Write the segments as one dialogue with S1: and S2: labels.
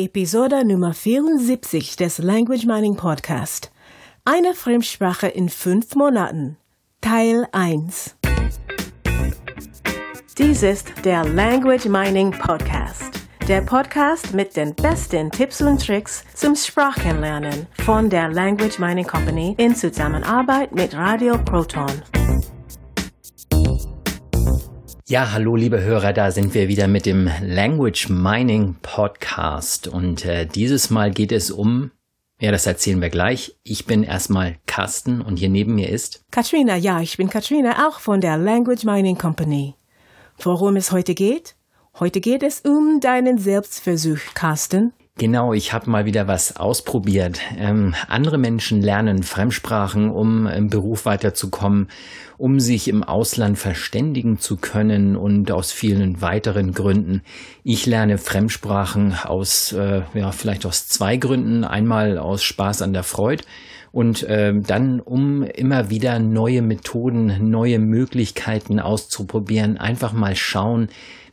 S1: Episode Nummer 74 des Language Mining Podcast. Eine Fremdsprache in fünf Monaten. Teil 1. Dies ist der Language Mining Podcast. Der Podcast mit den besten Tipps und Tricks zum Sprachenlernen von der Language Mining Company in Zusammenarbeit mit Radio Proton.
S2: Ja, hallo liebe Hörer, da sind wir wieder mit dem Language Mining Podcast und äh, dieses Mal geht es um, ja, das erzählen wir gleich. Ich bin erstmal Carsten und hier neben mir ist
S1: Katrina, ja, ich bin Katrina, auch von der Language Mining Company. Worum es heute geht? Heute geht es um deinen Selbstversuch, Carsten.
S2: Genau, ich habe mal wieder was ausprobiert. Ähm, andere Menschen lernen Fremdsprachen, um im Beruf weiterzukommen, um sich im Ausland verständigen zu können und aus vielen weiteren Gründen. Ich lerne Fremdsprachen aus, äh, ja, vielleicht aus zwei Gründen. Einmal aus Spaß an der Freude und äh, dann, um immer wieder neue Methoden, neue Möglichkeiten auszuprobieren, einfach mal schauen,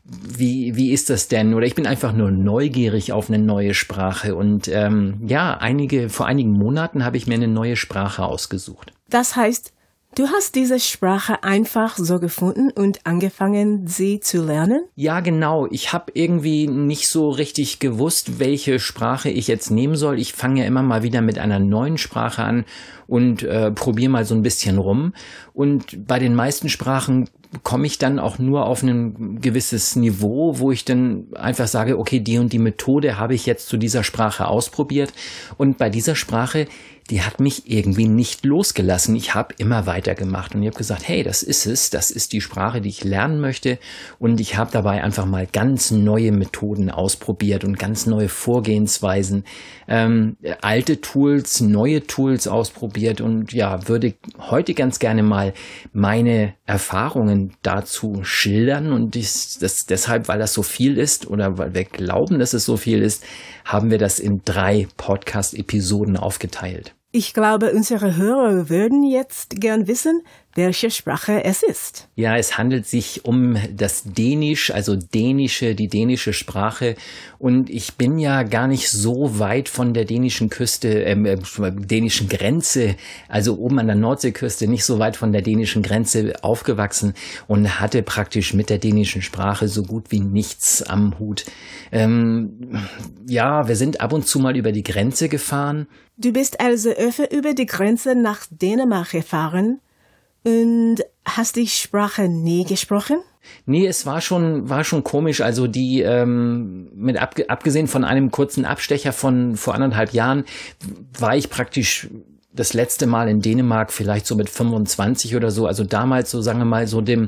S2: wie, wie ist das denn? Oder ich bin einfach nur neugierig auf eine neue Sprache. Und ähm, ja, einige, vor einigen Monaten habe ich mir eine neue Sprache ausgesucht.
S1: Das heißt, Du hast diese Sprache einfach so gefunden und angefangen, sie zu lernen?
S2: Ja, genau. Ich habe irgendwie nicht so richtig gewusst, welche Sprache ich jetzt nehmen soll. Ich fange ja immer mal wieder mit einer neuen Sprache an und äh, probiere mal so ein bisschen rum. Und bei den meisten Sprachen komme ich dann auch nur auf ein gewisses Niveau, wo ich dann einfach sage, okay, die und die Methode habe ich jetzt zu dieser Sprache ausprobiert. Und bei dieser Sprache die hat mich irgendwie nicht losgelassen. Ich habe immer weitergemacht und ich habe gesagt, hey, das ist es, das ist die Sprache, die ich lernen möchte. Und ich habe dabei einfach mal ganz neue Methoden ausprobiert und ganz neue Vorgehensweisen, ähm, alte Tools, neue Tools ausprobiert und ja, würde heute ganz gerne mal meine Erfahrungen dazu schildern. Und dies, das deshalb, weil das so viel ist oder weil wir glauben, dass es so viel ist, haben wir das in drei Podcast-Episoden aufgeteilt.
S1: Ich glaube, unsere Hörer würden jetzt gern wissen, welche Sprache es ist.
S2: Ja, es handelt sich um das Dänisch, also dänische, die dänische Sprache. Und ich bin ja gar nicht so weit von der dänischen Küste, ähm, äh, dänischen Grenze, also oben an der Nordseeküste, nicht so weit von der dänischen Grenze aufgewachsen und hatte praktisch mit der dänischen Sprache so gut wie nichts am Hut. Ähm, ja, wir sind ab und zu mal über die Grenze gefahren
S1: Du bist also öfter über die Grenze nach Dänemark gefahren und hast die Sprache nie gesprochen?
S2: Nee, es war schon, war schon komisch. Also die, ähm, mit ab, abgesehen von einem kurzen Abstecher von vor anderthalb Jahren, war ich praktisch das letzte Mal in Dänemark vielleicht so mit 25 oder so. Also damals so, sagen wir mal, so dem,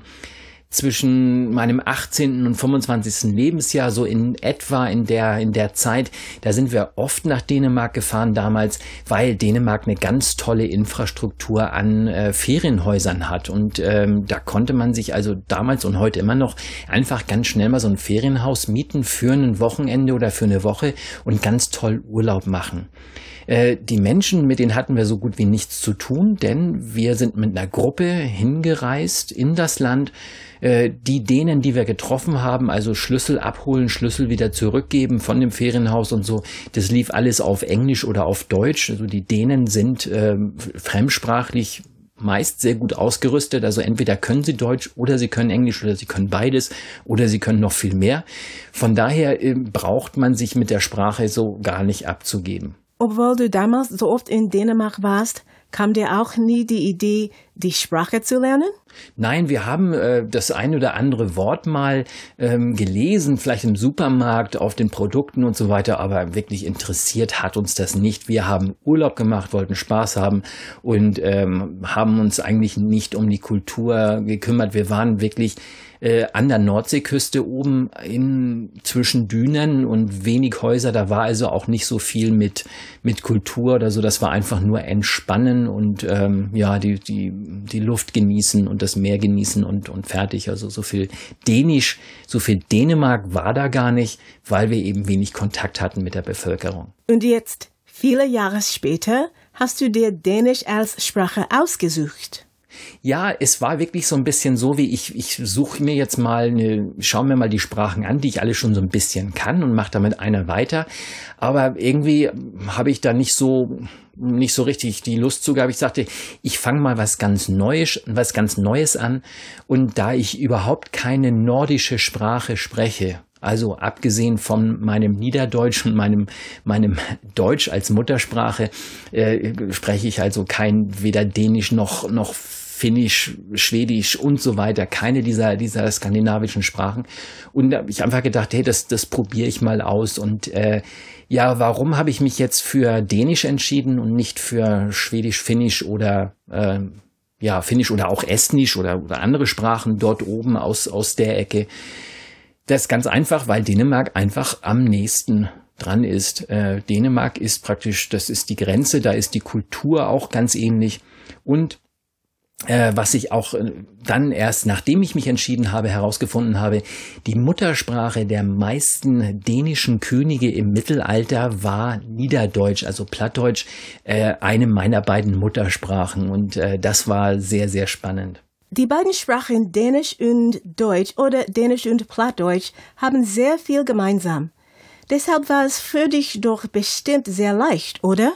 S2: zwischen meinem 18. und 25. Lebensjahr, so in etwa in der, in der Zeit, da sind wir oft nach Dänemark gefahren damals, weil Dänemark eine ganz tolle Infrastruktur an äh, Ferienhäusern hat. Und ähm, da konnte man sich also damals und heute immer noch einfach ganz schnell mal so ein Ferienhaus mieten für ein Wochenende oder für eine Woche und ganz toll Urlaub machen. Äh, die Menschen, mit denen hatten wir so gut wie nichts zu tun, denn wir sind mit einer Gruppe hingereist in das Land. Äh, die denen, die wir getroffen haben, also Schlüssel abholen, Schlüssel wieder zurückgeben von dem Ferienhaus und so, das lief alles auf Englisch oder auf Deutsch. Also die Dänen sind äh, fremdsprachlich meist sehr gut ausgerüstet. Also entweder können sie Deutsch oder sie können Englisch oder sie können beides oder sie können noch viel mehr. Von daher äh, braucht man sich mit der Sprache so gar nicht abzugeben.
S1: Obwohl du damals so oft in Dänemark warst, kam dir auch nie die Idee, die Sprache zu lernen?
S2: Nein, wir haben äh, das ein oder andere Wort mal ähm, gelesen, vielleicht im Supermarkt, auf den Produkten und so weiter, aber wirklich interessiert hat uns das nicht. Wir haben Urlaub gemacht, wollten Spaß haben und ähm, haben uns eigentlich nicht um die Kultur gekümmert. Wir waren wirklich äh, an der Nordseeküste oben in, zwischen Dünen und wenig Häuser. Da war also auch nicht so viel mit, mit Kultur oder so. Das war einfach nur entspannen und ähm, ja, die, die, die Luft genießen und das Meer genießen und, und fertig. Also so viel Dänisch, so viel Dänemark war da gar nicht, weil wir eben wenig Kontakt hatten mit der Bevölkerung.
S1: Und jetzt, viele Jahre später, hast du dir Dänisch als Sprache ausgesucht.
S2: Ja, es war wirklich so ein bisschen so, wie ich, ich suche mir jetzt mal, eine, schaue mir mal die Sprachen an, die ich alle schon so ein bisschen kann und mache damit einer weiter. Aber irgendwie habe ich da nicht so, nicht so richtig die Lust zu gehabt. Ich sagte, ich fange mal was ganz Neues, was ganz Neues an. Und da ich überhaupt keine nordische Sprache spreche, also abgesehen von meinem Niederdeutsch und meinem, meinem Deutsch als Muttersprache äh, spreche ich also kein weder Dänisch noch, noch Finnisch, Schwedisch und so weiter, keine dieser, dieser skandinavischen Sprachen. Und da habe ich einfach gedacht, hey, das, das probiere ich mal aus. Und äh, ja, warum habe ich mich jetzt für Dänisch entschieden und nicht für Schwedisch, Finnisch oder äh, ja, Finnisch oder auch Estnisch oder, oder andere Sprachen dort oben aus, aus der Ecke? Das ist ganz einfach, weil Dänemark einfach am nächsten dran ist. Äh, Dänemark ist praktisch, das ist die Grenze, da ist die Kultur auch ganz ähnlich. Und äh, was ich auch äh, dann erst, nachdem ich mich entschieden habe, herausgefunden habe, die Muttersprache der meisten dänischen Könige im Mittelalter war Niederdeutsch, also Plattdeutsch, äh, eine meiner beiden Muttersprachen. Und äh, das war sehr, sehr spannend.
S1: Die beiden Sprachen Dänisch und Deutsch oder Dänisch und Plattdeutsch haben sehr viel gemeinsam. Deshalb war es für dich doch bestimmt sehr leicht, oder?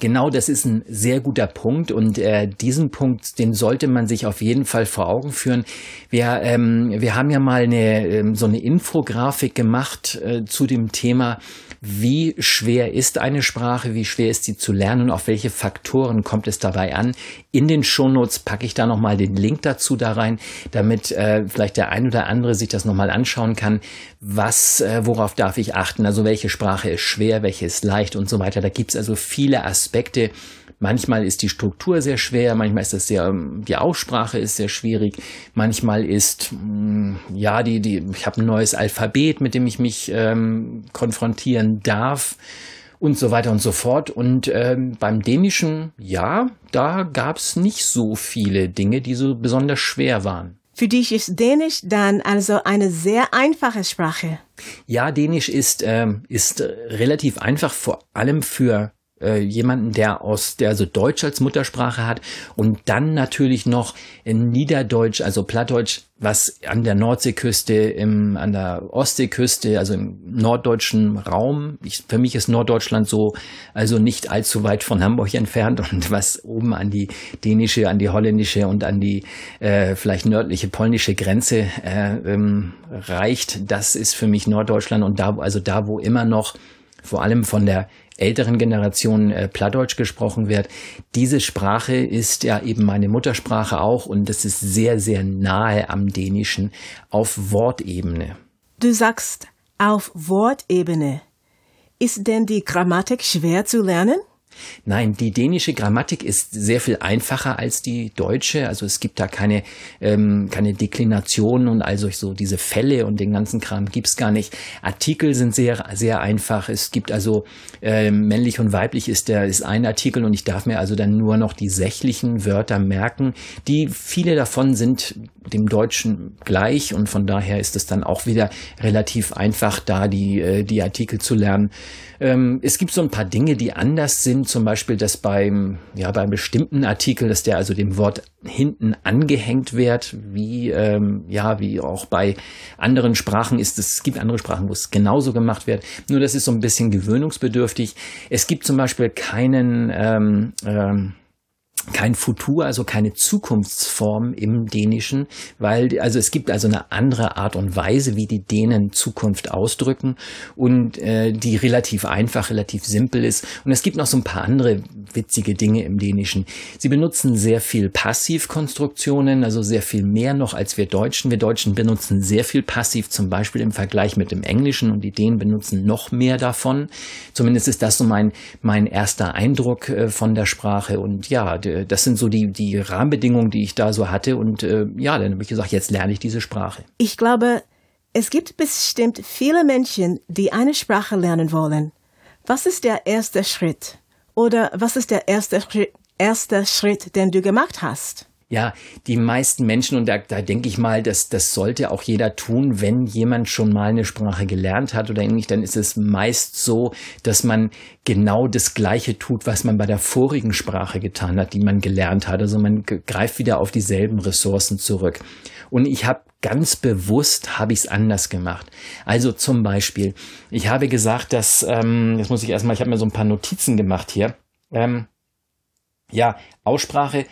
S2: Genau, das ist ein sehr guter Punkt und äh, diesen Punkt, den sollte man sich auf jeden Fall vor Augen führen. Wir, ähm, wir haben ja mal eine, ähm, so eine Infografik gemacht äh, zu dem Thema wie schwer ist eine Sprache, wie schwer ist sie zu lernen und auf welche Faktoren kommt es dabei an. In den Shownotes packe ich da nochmal den Link dazu da rein, damit äh, vielleicht der ein oder andere sich das nochmal anschauen kann. Was, äh, worauf darf ich achten? Also welche Sprache ist schwer, welche ist leicht und so weiter. Da gibt es also viele Aspekte, Manchmal ist die Struktur sehr schwer, manchmal ist das sehr, ähm, die Aussprache ist sehr schwierig, manchmal ist, mm, ja, die, die, ich habe ein neues Alphabet, mit dem ich mich ähm, konfrontieren darf und so weiter und so fort. Und ähm, beim Dänischen, ja, da gab es nicht so viele Dinge, die so besonders schwer waren.
S1: Für dich ist Dänisch dann also eine sehr einfache Sprache.
S2: Ja, Dänisch ist, ähm, ist relativ einfach, vor allem für äh, jemanden, der aus, der also Deutsch als Muttersprache hat und dann natürlich noch in Niederdeutsch, also Plattdeutsch, was an der Nordseeküste, im, an der Ostseeküste, also im norddeutschen Raum. Ich, für mich ist Norddeutschland so, also nicht allzu weit von Hamburg entfernt und was oben an die dänische, an die holländische und an die äh, vielleicht nördliche polnische Grenze äh, ähm, reicht, das ist für mich Norddeutschland und da, also da, wo immer noch vor allem von der älteren Generation äh, Plattdeutsch gesprochen wird. Diese Sprache ist ja eben meine Muttersprache auch und das ist sehr, sehr nahe am Dänischen auf Wortebene.
S1: Du sagst auf Wortebene. Ist denn die Grammatik schwer zu lernen?
S2: Nein, die dänische Grammatik ist sehr viel einfacher als die deutsche. Also es gibt da keine, ähm, keine Deklinationen und also so diese Fälle und den ganzen Kram gibt's gar nicht. Artikel sind sehr, sehr einfach. Es gibt also äh, männlich und weiblich ist der ist ein Artikel und ich darf mir also dann nur noch die sächlichen Wörter merken. Die viele davon sind dem Deutschen gleich und von daher ist es dann auch wieder relativ einfach, da die, äh, die Artikel zu lernen. Ähm, es gibt so ein paar Dinge, die anders sind, zum Beispiel, dass beim, ja, beim bestimmten Artikel, dass der also dem Wort hinten angehängt wird, wie, ähm, ja, wie auch bei anderen Sprachen ist es, es gibt andere Sprachen, wo es genauso gemacht wird. Nur das ist so ein bisschen gewöhnungsbedürftig. Es gibt zum Beispiel keinen, ähm, ähm, kein Futur, also keine Zukunftsform im Dänischen, weil also es gibt also eine andere Art und Weise, wie die Dänen Zukunft ausdrücken und äh, die relativ einfach, relativ simpel ist. Und es gibt noch so ein paar andere witzige Dinge im Dänischen. Sie benutzen sehr viel Passivkonstruktionen, also sehr viel mehr noch als wir Deutschen. Wir Deutschen benutzen sehr viel Passiv, zum Beispiel im Vergleich mit dem Englischen und die Dänen benutzen noch mehr davon. Zumindest ist das so mein mein erster Eindruck äh, von der Sprache und ja, äh, das sind so die, die Rahmenbedingungen, die ich da so hatte. Und äh, ja, dann habe ich gesagt, jetzt lerne ich diese Sprache.
S1: Ich glaube, es gibt bestimmt viele Menschen, die eine Sprache lernen wollen. Was ist der erste Schritt? Oder was ist der erste erste Schritt, den du gemacht hast?
S2: Ja, die meisten Menschen, und da, da denke ich mal, dass das sollte auch jeder tun, wenn jemand schon mal eine Sprache gelernt hat oder ähnlich, dann ist es meist so, dass man genau das Gleiche tut, was man bei der vorigen Sprache getan hat, die man gelernt hat. Also man greift wieder auf dieselben Ressourcen zurück. Und ich habe ganz bewusst habe ich es anders gemacht. Also zum Beispiel, ich habe gesagt, dass, ähm, jetzt muss ich erstmal, ich habe mir so ein paar Notizen gemacht hier. Ähm, ja, Aussprache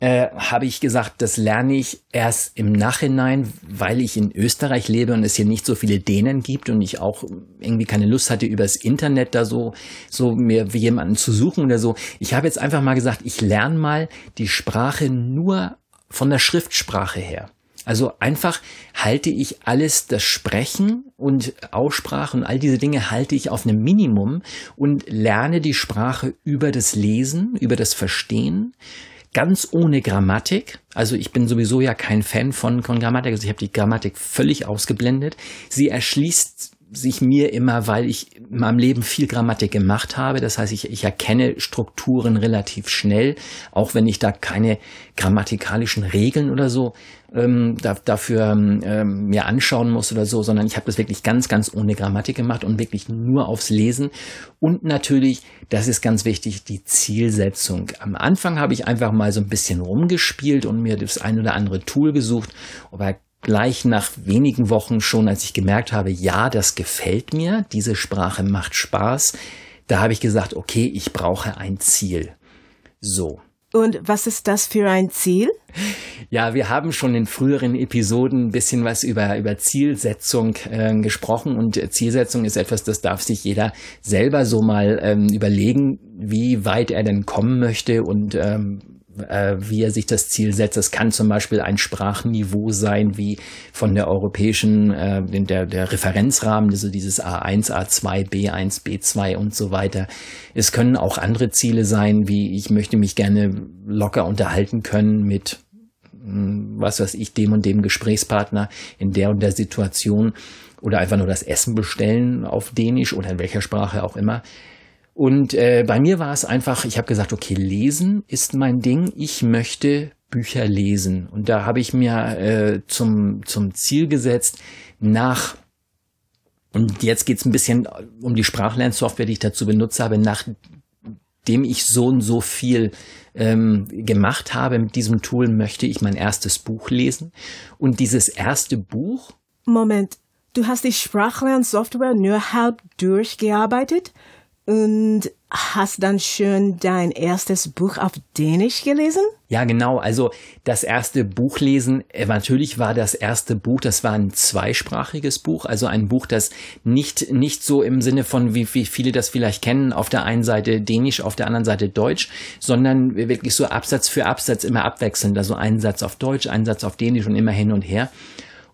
S2: äh, habe ich gesagt, das lerne ich erst im Nachhinein, weil ich in Österreich lebe und es hier nicht so viele Dänen gibt und ich auch irgendwie keine Lust hatte, übers Internet da so, so mir jemanden zu suchen oder so. Ich habe jetzt einfach mal gesagt, ich lerne mal die Sprache nur von der Schriftsprache her. Also einfach halte ich alles, das Sprechen und Aussprache und all diese Dinge halte ich auf einem Minimum und lerne die Sprache über das Lesen, über das Verstehen, ganz ohne Grammatik. Also ich bin sowieso ja kein Fan von, von Grammatik. Also ich habe die Grammatik völlig ausgeblendet. Sie erschließt sich mir immer, weil ich in meinem Leben viel Grammatik gemacht habe. Das heißt, ich, ich erkenne Strukturen relativ schnell, auch wenn ich da keine grammatikalischen Regeln oder so ähm, da, dafür ähm, mir anschauen muss oder so, sondern ich habe das wirklich ganz, ganz ohne Grammatik gemacht und wirklich nur aufs Lesen. Und natürlich, das ist ganz wichtig, die Zielsetzung. Am Anfang habe ich einfach mal so ein bisschen rumgespielt und mir das ein oder andere Tool gesucht, aber gleich nach wenigen Wochen schon, als ich gemerkt habe, ja, das gefällt mir, diese Sprache macht Spaß, da habe ich gesagt, okay, ich brauche ein Ziel. So.
S1: Und was ist das für ein Ziel?
S2: Ja, wir haben schon in früheren Episoden ein bisschen was über, über Zielsetzung äh, gesprochen und Zielsetzung ist etwas, das darf sich jeder selber so mal ähm, überlegen, wie weit er denn kommen möchte und ähm, äh, wie er sich das Ziel setzt. Es kann zum Beispiel ein Sprachniveau sein, wie von der europäischen, äh, der, der Referenzrahmen, also dieses A1, A2, B1, B2 und so weiter. Es können auch andere Ziele sein, wie ich möchte mich gerne locker unterhalten können mit hm, was weiß ich, dem und dem Gesprächspartner in der und der Situation oder einfach nur das Essen bestellen auf Dänisch oder in welcher Sprache auch immer. Und äh, bei mir war es einfach, ich habe gesagt, okay, lesen ist mein Ding. Ich möchte Bücher lesen. Und da habe ich mir äh, zum, zum Ziel gesetzt, nach, und jetzt geht's ein bisschen um die Sprachlernsoftware, die ich dazu benutzt habe, nachdem ich so und so viel ähm, gemacht habe mit diesem Tool, möchte ich mein erstes Buch lesen. Und dieses erste Buch.
S1: Moment, du hast die Sprachlernsoftware nur halb durchgearbeitet? Und hast dann schon dein erstes Buch auf Dänisch gelesen?
S2: Ja, genau. Also das erste Buch lesen, äh, natürlich war das erste Buch, das war ein zweisprachiges Buch, also ein Buch, das nicht, nicht so im Sinne von, wie, wie viele das vielleicht kennen, auf der einen Seite Dänisch, auf der anderen Seite Deutsch, sondern wirklich so Absatz für Absatz immer abwechselnd. Also ein Satz auf Deutsch, ein Satz auf Dänisch und immer hin und her.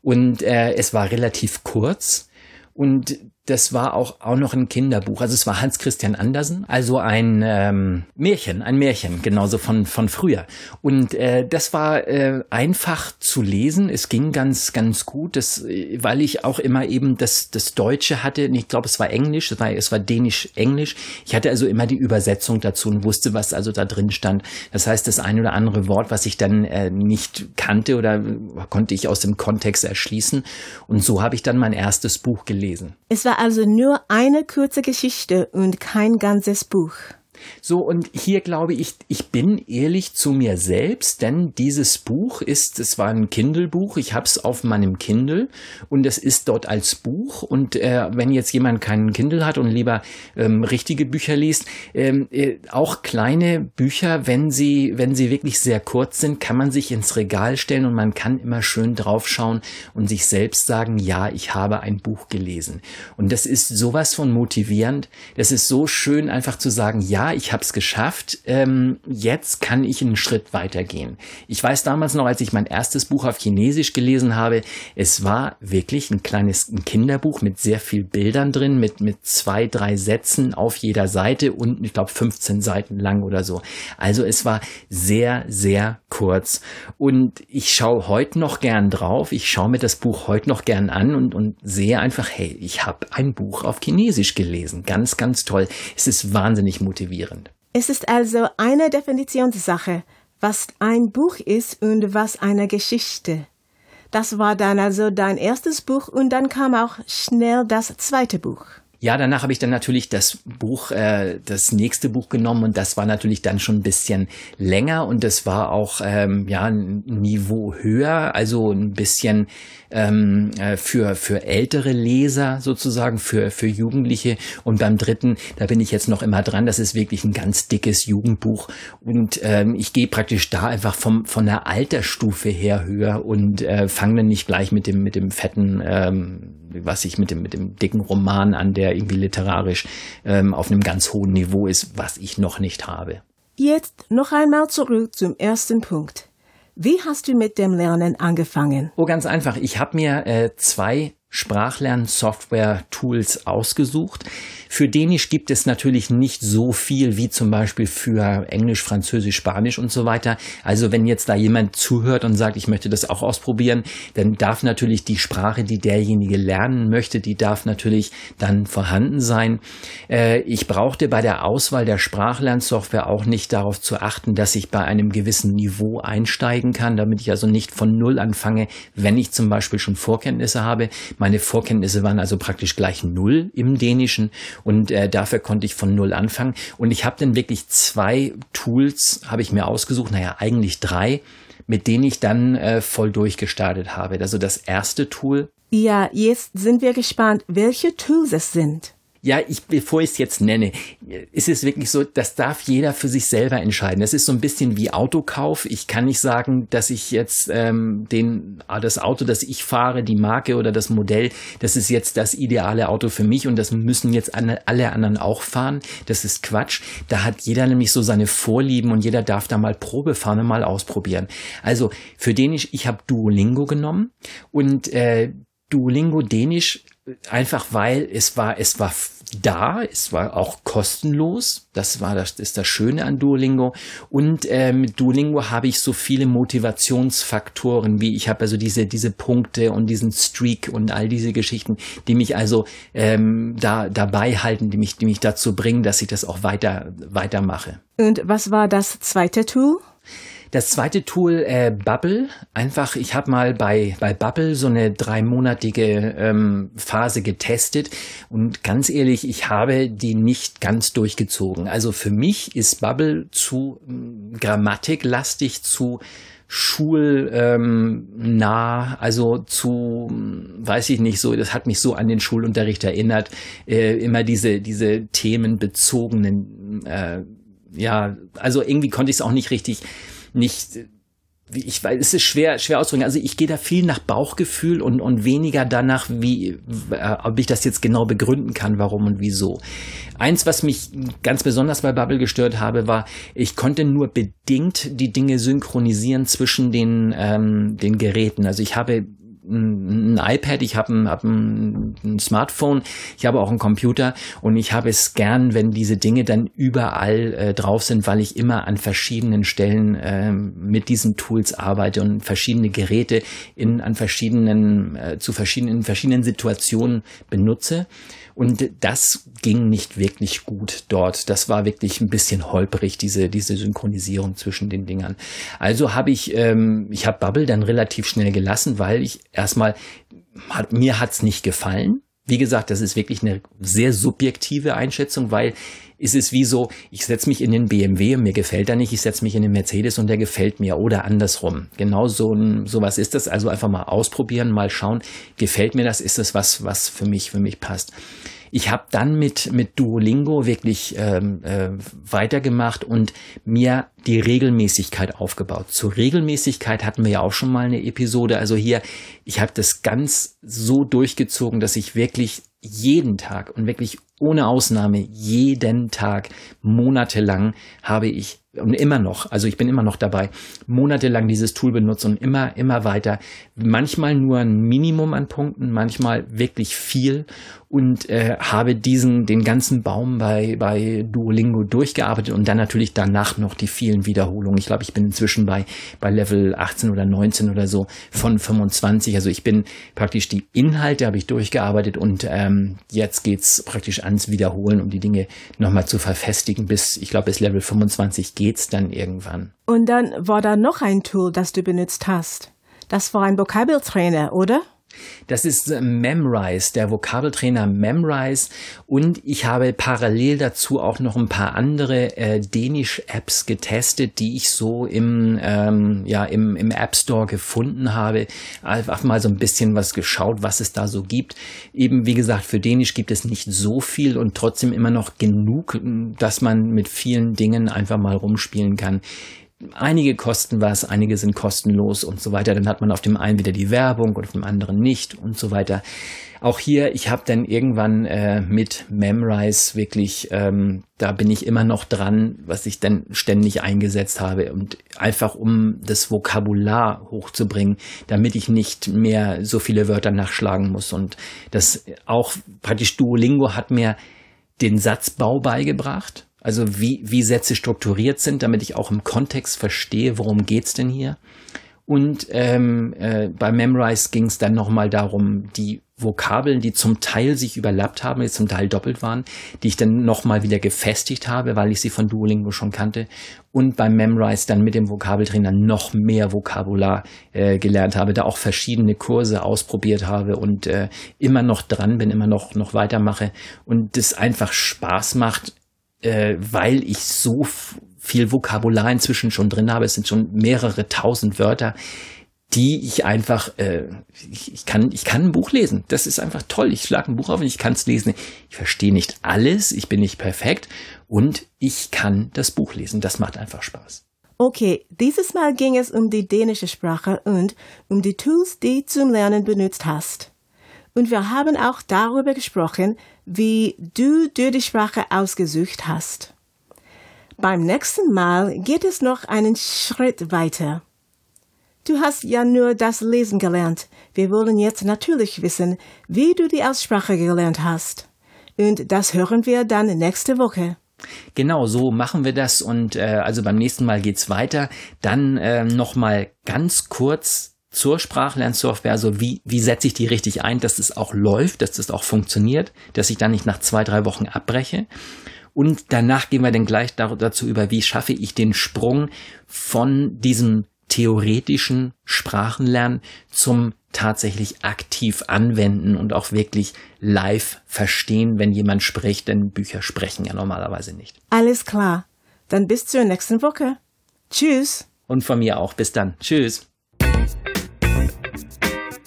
S2: Und äh, es war relativ kurz. Und das war auch, auch noch ein Kinderbuch. Also es war Hans Christian Andersen, also ein ähm, Märchen, ein Märchen, genauso von, von früher. Und äh, das war äh, einfach zu lesen. Es ging ganz, ganz gut, das, weil ich auch immer eben das, das Deutsche hatte. Ich glaube, es war Englisch, es war, es war Dänisch-Englisch. Ich hatte also immer die Übersetzung dazu und wusste, was also da drin stand. Das heißt, das ein oder andere Wort, was ich dann äh, nicht kannte oder konnte ich aus dem Kontext erschließen. Und so habe ich dann mein erstes Buch gelesen.
S1: Es war also nur eine kurze Geschichte und kein ganzes Buch.
S2: So, und hier glaube ich, ich bin ehrlich zu mir selbst, denn dieses Buch ist, es war ein Kindle-Buch, ich habe es auf meinem Kindle und es ist dort als Buch. Und äh, wenn jetzt jemand keinen Kindle hat und lieber ähm, richtige Bücher liest, ähm, äh, auch kleine Bücher, wenn sie, wenn sie wirklich sehr kurz sind, kann man sich ins Regal stellen und man kann immer schön draufschauen und sich selbst sagen, ja, ich habe ein Buch gelesen. Und das ist sowas von motivierend. Das ist so schön, einfach zu sagen, ja, ich habe es geschafft, ähm, jetzt kann ich einen Schritt weitergehen. Ich weiß damals noch, als ich mein erstes Buch auf Chinesisch gelesen habe, es war wirklich ein kleines ein Kinderbuch mit sehr viel Bildern drin, mit, mit zwei, drei Sätzen auf jeder Seite und ich glaube 15 Seiten lang oder so. Also es war sehr, sehr kurz. Und ich schaue heute noch gern drauf, ich schaue mir das Buch heute noch gern an und, und sehe einfach, hey, ich habe ein Buch auf Chinesisch gelesen. Ganz, ganz toll. Es ist wahnsinnig motivierend.
S1: Es ist also eine Definitionssache, was ein Buch ist und was eine Geschichte. Das war dann also dein erstes Buch und dann kam auch schnell das zweite Buch.
S2: Ja, danach habe ich dann natürlich das Buch, äh, das nächste Buch genommen und das war natürlich dann schon ein bisschen länger und das war auch ähm, ja ein Niveau höher, also ein bisschen ähm, äh, für für ältere Leser sozusagen, für für Jugendliche und beim dritten, da bin ich jetzt noch immer dran. Das ist wirklich ein ganz dickes Jugendbuch und ähm, ich gehe praktisch da einfach vom von der Altersstufe her höher und äh, fange dann nicht gleich mit dem mit dem fetten ähm, was ich mit dem, mit dem dicken Roman an, der irgendwie literarisch ähm, auf einem ganz hohen Niveau ist, was ich noch nicht habe.
S1: Jetzt noch einmal zurück zum ersten Punkt. Wie hast du mit dem Lernen angefangen?
S2: Oh, ganz einfach. Ich habe mir äh, zwei Sprachlern-Software-Tools ausgesucht. Für Dänisch gibt es natürlich nicht so viel wie zum Beispiel für Englisch, Französisch, Spanisch und so weiter. Also wenn jetzt da jemand zuhört und sagt, ich möchte das auch ausprobieren, dann darf natürlich die Sprache, die derjenige lernen möchte, die darf natürlich dann vorhanden sein. Äh, ich brauchte bei der Auswahl der Sprachlernsoftware auch nicht darauf zu achten, dass ich bei einem gewissen Niveau einsteigen kann, damit ich also nicht von Null anfange, wenn ich zum Beispiel schon Vorkenntnisse habe. Meine Vorkenntnisse waren also praktisch gleich null im Dänischen und äh, dafür konnte ich von null anfangen. Und ich habe dann wirklich zwei Tools, habe ich mir ausgesucht, naja, eigentlich drei, mit denen ich dann äh, voll durchgestartet habe. Also das erste Tool.
S1: Ja, jetzt sind wir gespannt, welche Tools es sind.
S2: Ja, ich, bevor ich es jetzt nenne, ist es wirklich so, das darf jeder für sich selber entscheiden. Das ist so ein bisschen wie Autokauf. Ich kann nicht sagen, dass ich jetzt ähm, den, ah, das Auto, das ich fahre, die Marke oder das Modell, das ist jetzt das ideale Auto für mich und das müssen jetzt alle anderen auch fahren. Das ist Quatsch. Da hat jeder nämlich so seine Vorlieben und jeder darf da mal Probe fahren und mal ausprobieren. Also für Dänisch, ich habe Duolingo genommen und äh, Duolingo Dänisch einfach weil es war, es war da, es war auch kostenlos. Das war das, ist das Schöne an Duolingo. Und äh, mit Duolingo habe ich so viele Motivationsfaktoren, wie ich habe also diese, diese Punkte und diesen Streak und all diese Geschichten, die mich also ähm, da dabei halten, die mich, die mich dazu bringen, dass ich das auch weiter, weitermache.
S1: Und was war das zweite Tool?
S2: Das zweite Tool, äh, Bubble, einfach, ich habe mal bei, bei Bubble so eine dreimonatige ähm, Phase getestet. Und ganz ehrlich, ich habe die nicht ganz durchgezogen. Also für mich ist Bubble zu ähm, grammatiklastig, zu schulnah, ähm, also zu, weiß ich nicht so, das hat mich so an den Schulunterricht erinnert, äh, immer diese, diese themenbezogenen, äh, ja, also irgendwie konnte ich es auch nicht richtig nicht ich weiß, es ist schwer, schwer auszudrücken. Also ich gehe da viel nach Bauchgefühl und, und weniger danach, wie, äh, ob ich das jetzt genau begründen kann, warum und wieso. Eins, was mich ganz besonders bei Bubble gestört habe, war, ich konnte nur bedingt die Dinge synchronisieren zwischen den, ähm, den Geräten. Also ich habe ein, iPad, ich habe ein, hab ein, ein, Smartphone, ich habe auch einen Computer und ich habe es gern, wenn diese Dinge dann überall äh, drauf sind, weil ich immer an verschiedenen Stellen äh, mit diesen Tools arbeite und verschiedene Geräte in an verschiedenen äh, zu verschiedenen in verschiedenen Situationen benutze. Und das ging nicht wirklich gut dort. Das war wirklich ein bisschen holprig, diese, diese Synchronisierung zwischen den Dingern. Also habe ich, ähm, ich habe Bubble dann relativ schnell gelassen, weil ich erstmal, hat, mir hat's nicht gefallen. Wie gesagt, das ist wirklich eine sehr subjektive Einschätzung, weil ist es wie so, ich setze mich in den BMW und mir gefällt er nicht, ich setze mich in den Mercedes und der gefällt mir oder andersrum. Genau so ein, sowas ist das. Also einfach mal ausprobieren, mal schauen, gefällt mir das, ist das was, was für mich, für mich passt. Ich habe dann mit, mit Duolingo wirklich ähm, äh, weitergemacht und mir die Regelmäßigkeit aufgebaut. Zur Regelmäßigkeit hatten wir ja auch schon mal eine Episode. Also hier, ich habe das ganz so durchgezogen, dass ich wirklich jeden Tag und wirklich ohne Ausnahme jeden Tag monatelang habe ich und immer noch, also ich bin immer noch dabei, monatelang dieses Tool benutzt und immer, immer weiter. Manchmal nur ein Minimum an Punkten, manchmal wirklich viel und äh, habe diesen, den ganzen Baum bei, bei Duolingo durchgearbeitet und dann natürlich danach noch die vielen Wiederholungen. Ich glaube, ich bin inzwischen bei, bei Level 18 oder 19 oder so von 25. Also ich bin praktisch die Inhalte habe ich durchgearbeitet und äh, ähm, jetzt geht's praktisch ans Wiederholen, um die Dinge nochmal zu verfestigen. Bis, ich glaube, bis Level 25 geht's dann irgendwann.
S1: Und dann war da noch ein Tool, das du benutzt hast. Das war ein Vokabeltrainer, oder?
S2: Das ist äh, Memrise, der Vokabeltrainer Memrise. Und ich habe parallel dazu auch noch ein paar andere äh, Dänisch-Apps getestet, die ich so im, ähm, ja, im, im App Store gefunden habe. Einfach mal so ein bisschen was geschaut, was es da so gibt. Eben, wie gesagt, für Dänisch gibt es nicht so viel und trotzdem immer noch genug, dass man mit vielen Dingen einfach mal rumspielen kann einige kosten was, einige sind kostenlos und so weiter. Dann hat man auf dem einen wieder die Werbung und auf dem anderen nicht und so weiter. Auch hier, ich habe dann irgendwann äh, mit Memrise wirklich, ähm, da bin ich immer noch dran, was ich dann ständig eingesetzt habe und einfach um das Vokabular hochzubringen, damit ich nicht mehr so viele Wörter nachschlagen muss und das auch praktisch Duolingo hat mir den Satzbau beigebracht also wie, wie Sätze strukturiert sind, damit ich auch im Kontext verstehe, worum geht's denn hier. Und ähm, äh, bei Memrise ging es dann nochmal darum, die Vokabeln, die zum Teil sich überlappt haben, die zum Teil doppelt waren, die ich dann nochmal wieder gefestigt habe, weil ich sie von Duolingo schon kannte. Und beim Memrise dann mit dem Vokabeltrainer noch mehr Vokabular äh, gelernt habe, da auch verschiedene Kurse ausprobiert habe und äh, immer noch dran bin, immer noch, noch weitermache. Und das einfach Spaß macht, äh, weil ich so viel Vokabular inzwischen schon drin habe. Es sind schon mehrere tausend Wörter, die ich einfach, äh, ich, ich, kann, ich kann ein Buch lesen. Das ist einfach toll. Ich schlage ein Buch auf und ich kann es lesen. Ich verstehe nicht alles, ich bin nicht perfekt und ich kann das Buch lesen. Das macht einfach Spaß.
S1: Okay, dieses Mal ging es um die dänische Sprache und um die Tools, die zum Lernen benutzt hast. Und wir haben auch darüber gesprochen, wie du dir die Sprache ausgesucht hast. Beim nächsten Mal geht es noch einen Schritt weiter. Du hast ja nur das Lesen gelernt. Wir wollen jetzt natürlich wissen, wie du die Aussprache gelernt hast. Und das hören wir dann nächste Woche.
S2: Genau, so machen wir das und äh, also beim nächsten Mal geht's weiter. Dann äh, noch mal ganz kurz zur Sprachlernsoftware, also wie, wie setze ich die richtig ein, dass es auch läuft, dass es auch funktioniert, dass ich dann nicht nach zwei, drei Wochen abbreche. Und danach gehen wir dann gleich dazu über, wie schaffe ich den Sprung von diesem theoretischen Sprachenlernen zum tatsächlich aktiv anwenden und auch wirklich live verstehen, wenn jemand spricht, denn Bücher sprechen ja normalerweise nicht.
S1: Alles klar. Dann bis zur nächsten Woche. Tschüss.
S2: Und von mir auch. Bis dann. Tschüss.